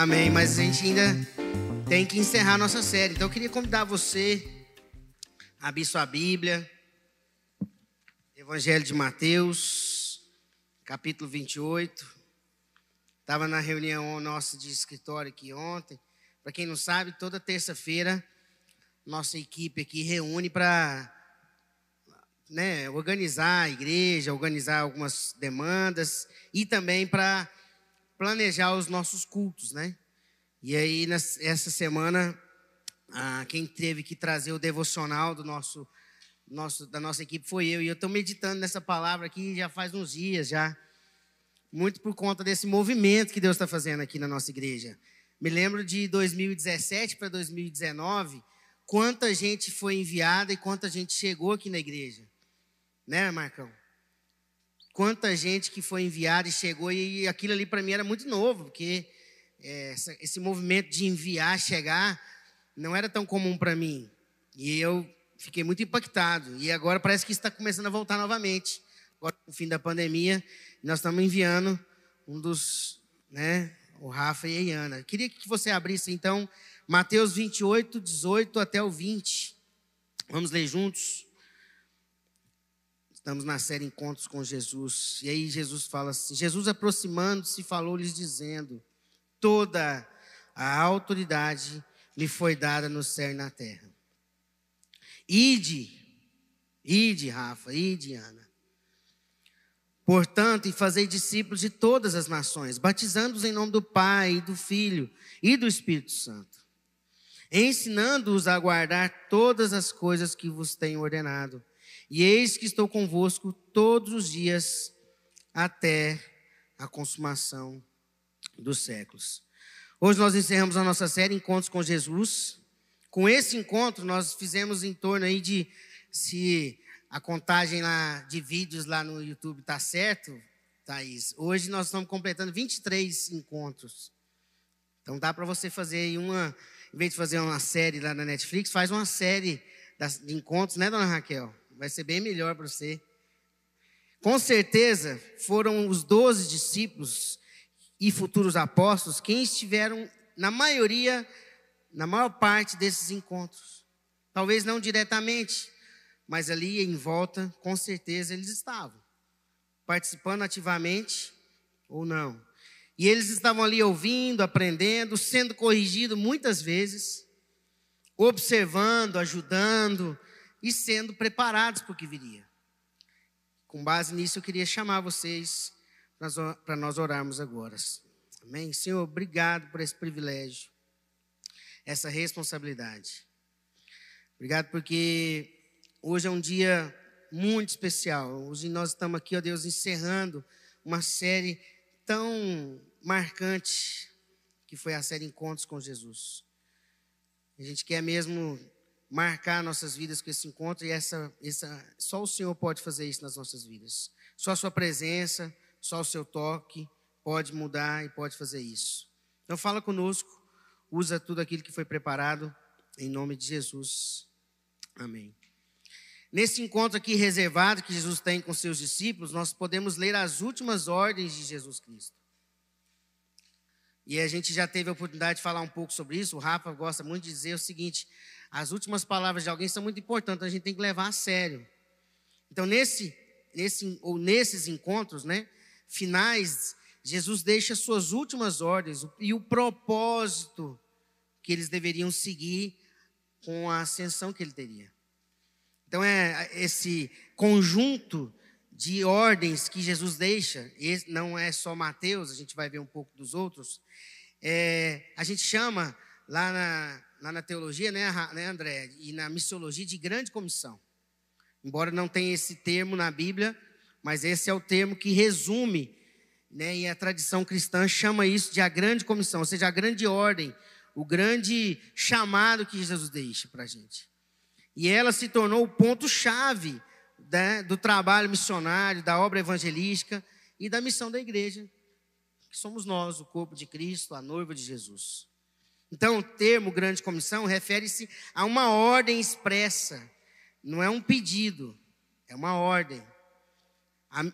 Amém. Mas a gente ainda tem que encerrar a nossa série. Então eu queria convidar você a abrir sua Bíblia. Evangelho de Mateus, capítulo 28. Estava na reunião nossa de escritório aqui ontem. Para quem não sabe, toda terça-feira nossa equipe aqui reúne para né, organizar a igreja, organizar algumas demandas e também para planejar os nossos cultos, né? E aí, essa semana, quem teve que trazer o devocional do nosso, nosso, da nossa equipe foi eu. E eu estou meditando nessa palavra aqui já faz uns dias, já. Muito por conta desse movimento que Deus está fazendo aqui na nossa igreja. Me lembro de 2017 para 2019, quanta gente foi enviada e quanta gente chegou aqui na igreja. Né, Marcão? Quanta gente que foi enviada e chegou, e aquilo ali para mim era muito novo, porque é, esse movimento de enviar, chegar, não era tão comum para mim. E eu fiquei muito impactado. E agora parece que está começando a voltar novamente. Agora, no fim da pandemia, nós estamos enviando um dos, né, o Rafa e a Iana. Queria que você abrisse, então, Mateus 28, 18 até o 20. Vamos ler juntos. Estamos na série Encontros com Jesus. E aí Jesus fala assim: Jesus aproximando-se, falou-lhes dizendo: Toda a autoridade me foi dada no céu e na terra. Ide, ide, Rafa, ide, Ana. Portanto, e fazei discípulos de todas as nações, batizando-os em nome do Pai, do Filho e do Espírito Santo, ensinando-os a guardar todas as coisas que vos tenho ordenado. E eis que estou convosco todos os dias até a consumação dos séculos. Hoje nós encerramos a nossa série Encontros com Jesus. Com esse encontro, nós fizemos em torno aí de, se a contagem lá de vídeos lá no YouTube está certo, Thaís, hoje nós estamos completando 23 encontros. Então dá para você fazer aí uma, em vez de fazer uma série lá na Netflix, faz uma série de encontros, né, dona Raquel? Vai ser bem melhor para você. Com certeza foram os doze discípulos e futuros apóstolos quem estiveram, na maioria, na maior parte desses encontros. Talvez não diretamente, mas ali em volta, com certeza eles estavam, participando ativamente ou não. E eles estavam ali ouvindo, aprendendo, sendo corrigidos muitas vezes, observando, ajudando, e sendo preparados para o que viria. Com base nisso, eu queria chamar vocês para nós orarmos agora. Amém? Senhor, obrigado por esse privilégio, essa responsabilidade. Obrigado porque hoje é um dia muito especial. Hoje nós estamos aqui, ó Deus, encerrando uma série tão marcante que foi a série Encontros com Jesus. A gente quer mesmo marcar nossas vidas com esse encontro e essa, essa, só o Senhor pode fazer isso nas nossas vidas. Só a sua presença, só o seu toque pode mudar e pode fazer isso. Então fala conosco, usa tudo aquilo que foi preparado em nome de Jesus. Amém. Nesse encontro aqui reservado que Jesus tem com seus discípulos, nós podemos ler as últimas ordens de Jesus Cristo. E a gente já teve a oportunidade de falar um pouco sobre isso. O Rafa gosta muito de dizer o seguinte: as últimas palavras de alguém são muito importantes, a gente tem que levar a sério. Então, nesse, nesse ou nesses encontros, né, finais, Jesus deixa suas últimas ordens e o propósito que eles deveriam seguir com a ascensão que ele teria. Então, é esse conjunto de ordens que Jesus deixa, não é só Mateus, a gente vai ver um pouco dos outros, é, a gente chama lá na, na teologia, né, né, André, e na missiologia de grande comissão. Embora não tenha esse termo na Bíblia, mas esse é o termo que resume, né, e a tradição cristã chama isso de a grande comissão, ou seja, a grande ordem, o grande chamado que Jesus deixa para a gente. E ela se tornou o ponto-chave né, do trabalho missionário, da obra evangelística e da missão da igreja, que somos nós, o corpo de Cristo, a noiva de Jesus. Então, o termo grande comissão refere-se a uma ordem expressa, não é um pedido, é uma ordem.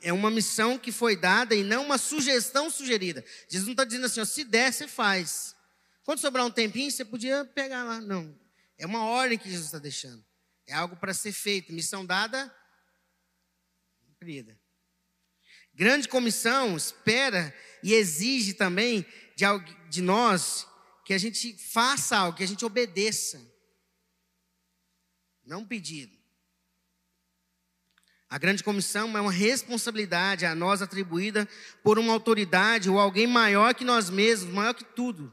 É uma missão que foi dada e não uma sugestão sugerida. Jesus não está dizendo assim, ó, se der, você faz. Quando sobrar um tempinho, você podia pegar lá. Não. É uma ordem que Jesus está deixando. É algo para ser feito. Missão dada, cumprida. Grande comissão espera e exige também de, de nós que a gente faça algo, que a gente obedeça. Não um pedido. A grande comissão é uma responsabilidade a nós atribuída por uma autoridade ou alguém maior que nós mesmos, maior que tudo.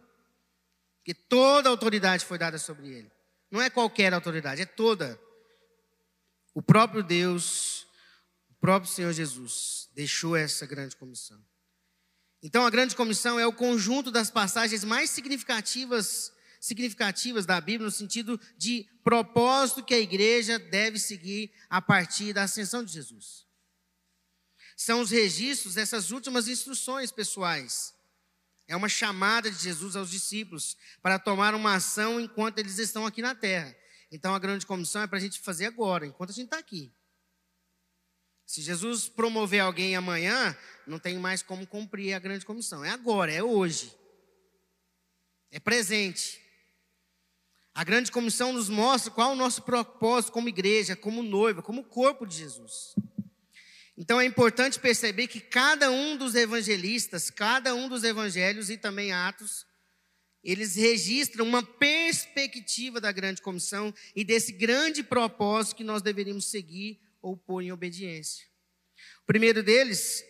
Porque toda autoridade foi dada sobre ele. Não é qualquer autoridade, é toda. O próprio Deus, o próprio Senhor Jesus, deixou essa grande comissão. Então, a grande comissão é o conjunto das passagens mais significativas significativas da Bíblia no sentido de propósito que a igreja deve seguir a partir da ascensão de Jesus. São os registros dessas últimas instruções pessoais. É uma chamada de Jesus aos discípulos para tomar uma ação enquanto eles estão aqui na terra. Então a grande comissão é para a gente fazer agora, enquanto a gente está aqui. Se Jesus promover alguém amanhã, não tem mais como cumprir a grande comissão. É agora, é hoje. É presente. A grande comissão nos mostra qual é o nosso propósito como igreja, como noiva, como corpo de Jesus. Então é importante perceber que cada um dos evangelistas, cada um dos evangelhos e também Atos, eles registram uma perspectiva da grande comissão e desse grande propósito que nós deveríamos seguir ou pôr em obediência. O primeiro deles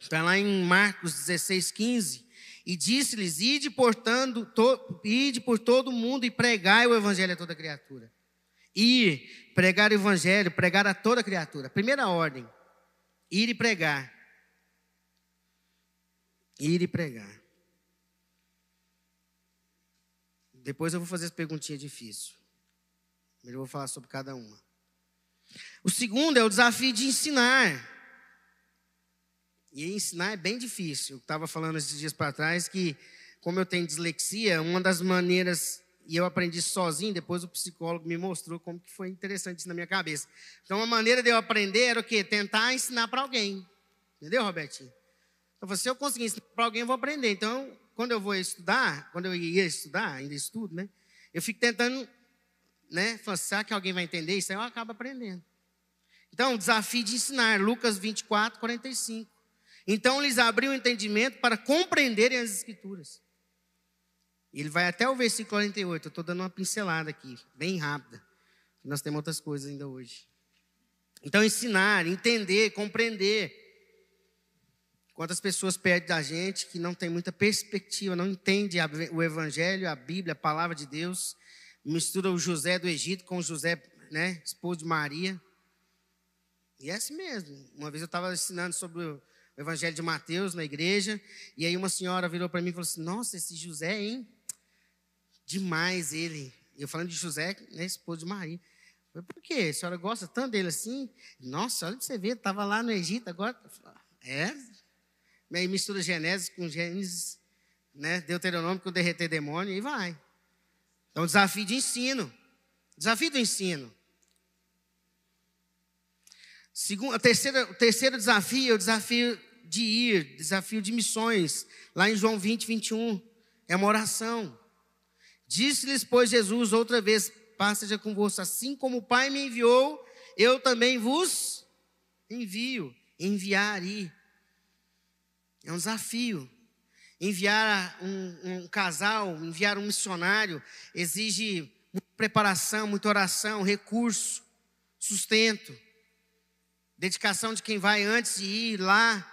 está lá em Marcos 16, 15, e disse-lhes: Ide, portando, to, ide por todo o mundo e pregai o evangelho a toda criatura. Ir, pregar o evangelho, pregar a toda criatura. Primeira ordem: ir e pregar. Ir e pregar. Depois eu vou fazer as perguntinhas difíceis. Eu vou falar sobre cada uma. O segundo é o desafio de ensinar. E ensinar é bem difícil. Eu estava falando esses dias para trás que, como eu tenho dislexia, uma das maneiras, e eu aprendi sozinho, depois o psicólogo me mostrou como que foi interessante isso na minha cabeça. Então, a maneira de eu aprender era o quê? Tentar ensinar para alguém. Entendeu, Robertinho? Então, se eu conseguir ensinar para alguém, eu vou aprender. Então, quando eu vou estudar, quando eu ia estudar, ainda estudo, né? Eu fico tentando, né? Que alguém vai entender isso? Aí eu acabo aprendendo. Então, o desafio de ensinar, Lucas 24, 45. Então lhes abriu o entendimento para compreenderem as Escrituras. Ele vai até o versículo 48. Eu estou dando uma pincelada aqui, bem rápida. Nós temos outras coisas ainda hoje. Então, ensinar, entender, compreender. Quantas pessoas perdem da gente que não tem muita perspectiva, não entende o Evangelho, a Bíblia, a palavra de Deus, mistura o José do Egito com o José, né, esposo de Maria. E é assim mesmo. Uma vez eu estava ensinando sobre o Evangelho de Mateus na igreja, e aí uma senhora virou para mim e falou assim: Nossa, esse José, hein? Demais ele. Eu falando de José, né, esposo de Maria. falei, Por quê? A senhora gosta tanto dele assim? Nossa, olha para você ver, estava lá no Egito, agora. É? Aí mistura Gênesis com Gênesis, né? Deuteronômio com derreter demônio, e vai. Então, desafio de ensino. Desafio do ensino. Segundo, a terceira, o terceiro desafio é o desafio de ir, desafio de missões. Lá em João 20, 21, é uma oração. Disse-lhes, pois, Jesus outra vez: Paz seja convosco, assim como o Pai me enviou, eu também vos envio. Enviar ir. É um desafio. Enviar um, um casal, enviar um missionário, exige muita preparação, muita oração, recurso, sustento. Dedicação de quem vai antes de ir lá.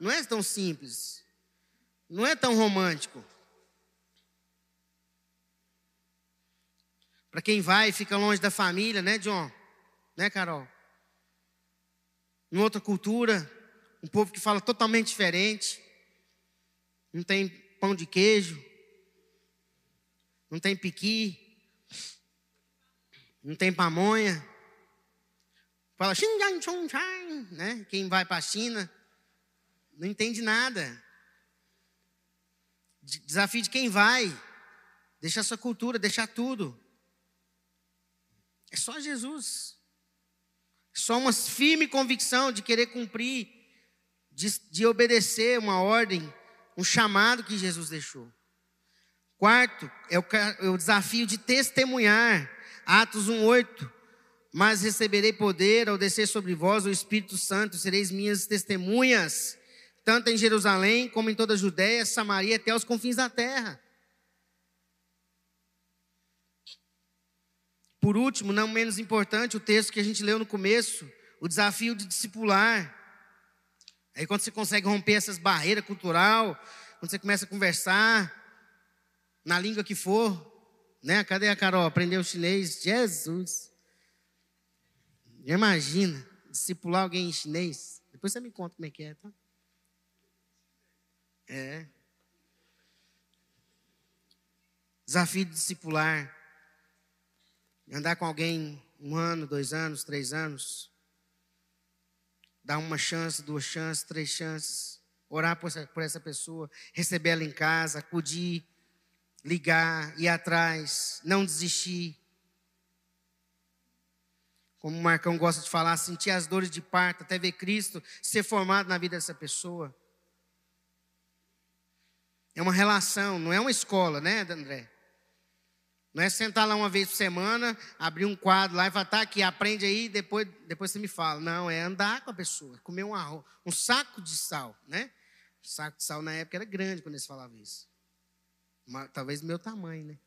Não é tão simples. Não é tão romântico. Para quem vai e fica longe da família, né, John? Né, Carol? Em outra cultura, um povo que fala totalmente diferente. Não tem pão de queijo. Não tem piqui. Não tem pamonha. Fala né? Quem vai para a China não entende nada. Desafio de quem vai. Deixar sua cultura, deixar tudo. É só Jesus. Só uma firme convicção de querer cumprir, de, de obedecer uma ordem, um chamado que Jesus deixou. Quarto, é o, é o desafio de testemunhar. Atos 1,8. Mas receberei poder ao descer sobre vós o Espírito Santo, sereis minhas testemunhas, tanto em Jerusalém como em toda a Judéia, Samaria, até os confins da terra. Por último, não menos importante, o texto que a gente leu no começo, o desafio de discipular. Aí quando você consegue romper essas barreiras cultural, quando você começa a conversar na língua que for, né? Cadê a Carol? Aprendeu chinês? Jesus. Imagina, discipular alguém em chinês. Depois você me conta como é que é, tá? É. Desafio de discipular. Andar com alguém um ano, dois anos, três anos. Dar uma chance, duas chances, três chances. Orar por essa, por essa pessoa. Receber ela em casa, acudir, ligar, ir atrás, não desistir. Como o Marcão gosta de falar, sentir as dores de parto, até ver Cristo ser formado na vida dessa pessoa. É uma relação, não é uma escola, né, André? Não é sentar lá uma vez por semana, abrir um quadro lá e falar, tá aqui, aprende aí, depois, depois você me fala. Não, é andar com a pessoa, comer um arroz, um saco de sal, né? O saco de sal na época era grande quando eles falavam isso. Uma, talvez meu tamanho, né?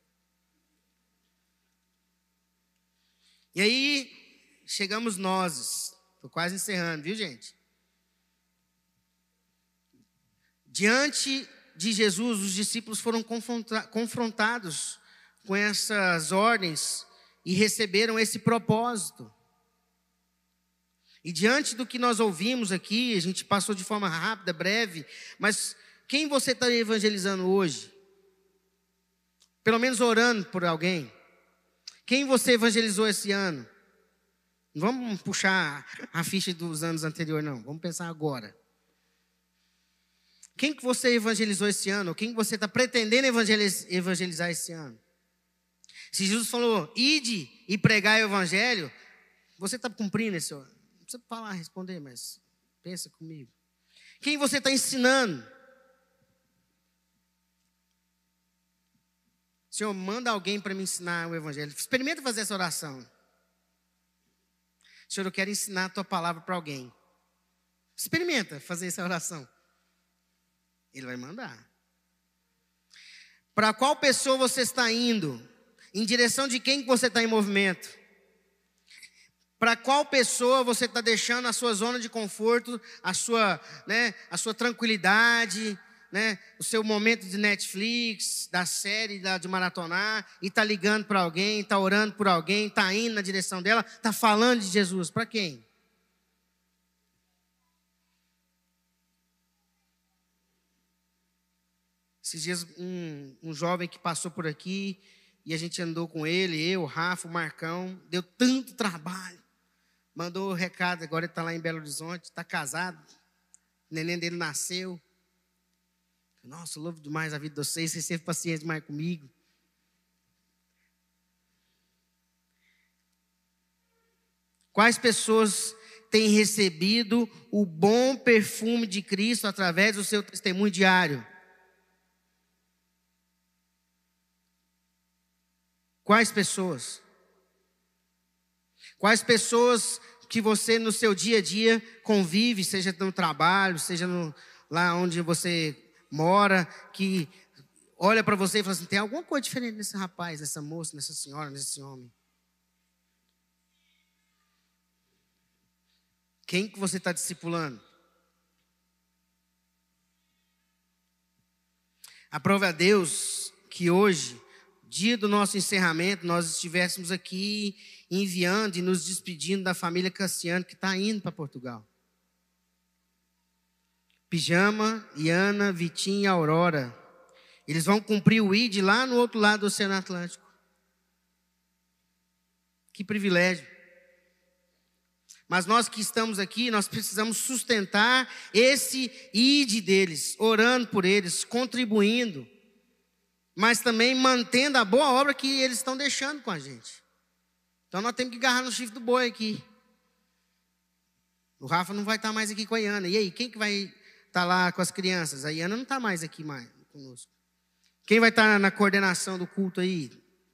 E aí, chegamos nós. Estou quase encerrando, viu, gente? Diante de Jesus, os discípulos foram confrontados com essas ordens e receberam esse propósito. E diante do que nós ouvimos aqui, a gente passou de forma rápida, breve, mas quem você está evangelizando hoje? Pelo menos orando por alguém. Quem você evangelizou esse ano? Não vamos puxar a ficha dos anos anteriores, não. Vamos pensar agora. Quem que você evangelizou esse ano? Quem que você está pretendendo evangelizar esse ano? Se Jesus falou, ide e pregar o evangelho, você está cumprindo esse. Não precisa falar, responder, mas pensa comigo. Quem você está ensinando? Senhor, manda alguém para me ensinar o evangelho. Experimenta fazer essa oração. Senhor, eu quero ensinar a tua palavra para alguém. Experimenta fazer essa oração. Ele vai mandar. Para qual pessoa você está indo? Em direção de quem você está em movimento? Para qual pessoa você está deixando a sua zona de conforto, a sua, né, a sua tranquilidade, né, o seu momento de Netflix, da série, da, de maratonar, e está ligando para alguém, está orando por alguém, está indo na direção dela, está falando de Jesus. Para quem? Esses dias, um, um jovem que passou por aqui, e a gente andou com ele, eu, o Rafa, o Marcão, deu tanto trabalho. Mandou o recado, agora ele está lá em Belo Horizonte, está casado, o neném dele nasceu. Nossa, louvo demais a vida de vocês, vocês teve paciência demais comigo. Quais pessoas têm recebido o bom perfume de Cristo através do seu testemunho diário? Quais pessoas? Quais pessoas que você no seu dia a dia convive, seja no trabalho, seja no, lá onde você mora, que olha para você e fala assim: tem alguma coisa diferente nesse rapaz, nessa moça, nessa senhora, nesse homem. Quem que você está discipulando? Aprove a Deus que hoje dia do nosso encerramento, nós estivéssemos aqui enviando e nos despedindo da família Cassiano, que está indo para Portugal. Pijama, Iana, Vitinho e Aurora. Eles vão cumprir o ID lá no outro lado do Oceano Atlântico. Que privilégio. Mas nós que estamos aqui, nós precisamos sustentar esse ID deles, orando por eles, contribuindo mas também mantendo a boa obra que eles estão deixando com a gente. Então nós temos que agarrar no chifre do boi aqui. O Rafa não vai estar mais aqui com a Iana. E aí, quem que vai estar lá com as crianças? A Iana não está mais aqui mais conosco. Quem vai estar na coordenação do culto aí?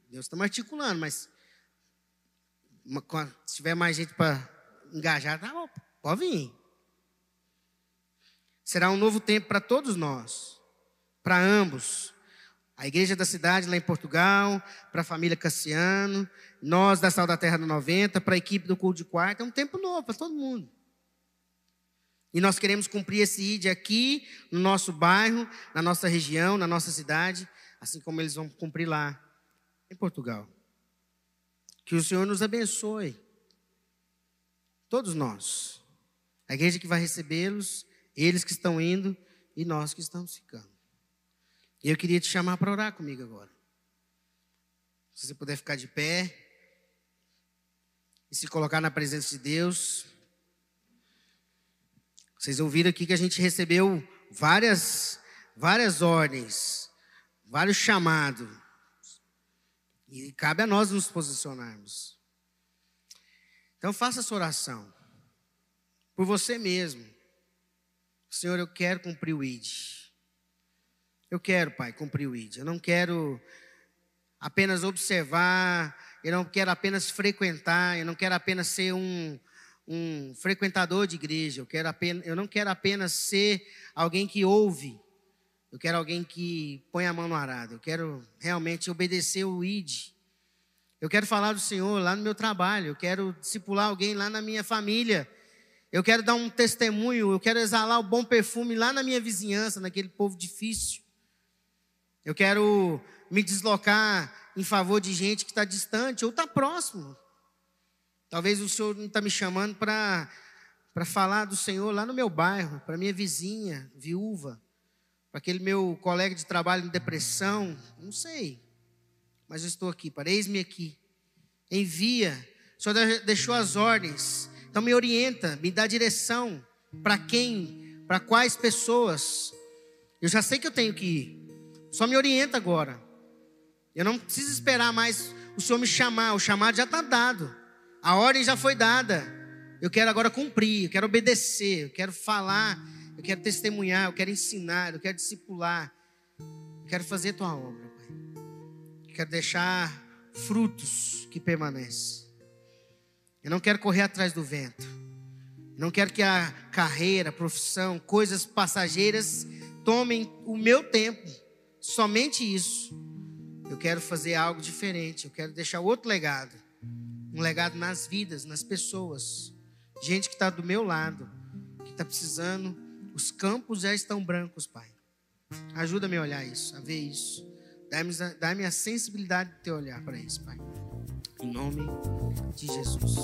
Deus está articulando, mas se tiver mais gente para engajar, tá bom, pode vir. Será um novo tempo para todos nós, para ambos. A igreja da cidade lá em Portugal, para a família Cassiano, nós da Sal da Terra do 90, para a equipe do culto de quarto, é um tempo novo para todo mundo. E nós queremos cumprir esse ID aqui, no nosso bairro, na nossa região, na nossa cidade, assim como eles vão cumprir lá, em Portugal. Que o Senhor nos abençoe. Todos nós. A igreja que vai recebê-los, eles que estão indo e nós que estamos ficando. E eu queria te chamar para orar comigo agora. Se você puder ficar de pé e se colocar na presença de Deus. Vocês ouviram aqui que a gente recebeu várias, várias ordens, vários chamados. E cabe a nós nos posicionarmos. Então faça essa oração. Por você mesmo. Senhor, eu quero cumprir o ID. Eu quero, Pai, cumprir o ID. Eu não quero apenas observar, eu não quero apenas frequentar, eu não quero apenas ser um, um frequentador de igreja, eu, quero apenas, eu não quero apenas ser alguém que ouve, eu quero alguém que põe a mão no arado, eu quero realmente obedecer o ID. Eu quero falar do Senhor lá no meu trabalho, eu quero discipular alguém lá na minha família, eu quero dar um testemunho, eu quero exalar o bom perfume lá na minha vizinhança, naquele povo difícil. Eu quero me deslocar em favor de gente que está distante ou está próximo. Talvez o Senhor não está me chamando para falar do Senhor lá no meu bairro, para minha vizinha, viúva, para aquele meu colega de trabalho em depressão, não sei. Mas eu estou aqui, pareis-me aqui. Envia. O Senhor deixou as ordens. Então me orienta, me dá direção. Para quem? Para quais pessoas? Eu já sei que eu tenho que ir. Só me orienta agora. Eu não preciso esperar mais o Senhor me chamar. O chamado já está dado. A ordem já foi dada. Eu quero agora cumprir, eu quero obedecer, eu quero falar, eu quero testemunhar, eu quero ensinar, eu quero discipular. Eu quero fazer tua obra, Pai. Eu quero deixar frutos que permanecem. Eu não quero correr atrás do vento. Eu não quero que a carreira, a profissão, coisas passageiras tomem o meu tempo. Somente isso. Eu quero fazer algo diferente. Eu quero deixar outro legado um legado nas vidas, nas pessoas. Gente que está do meu lado, que está precisando. Os campos já estão brancos, Pai. Ajuda-me a olhar isso, a ver isso. Dá-me a sensibilidade de ter olhar para isso, Pai. Em nome de Jesus.